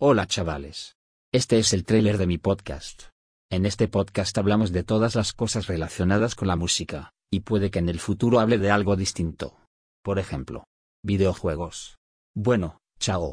Hola chavales. Este es el tráiler de mi podcast. En este podcast hablamos de todas las cosas relacionadas con la música, y puede que en el futuro hable de algo distinto. Por ejemplo, videojuegos. Bueno, chao.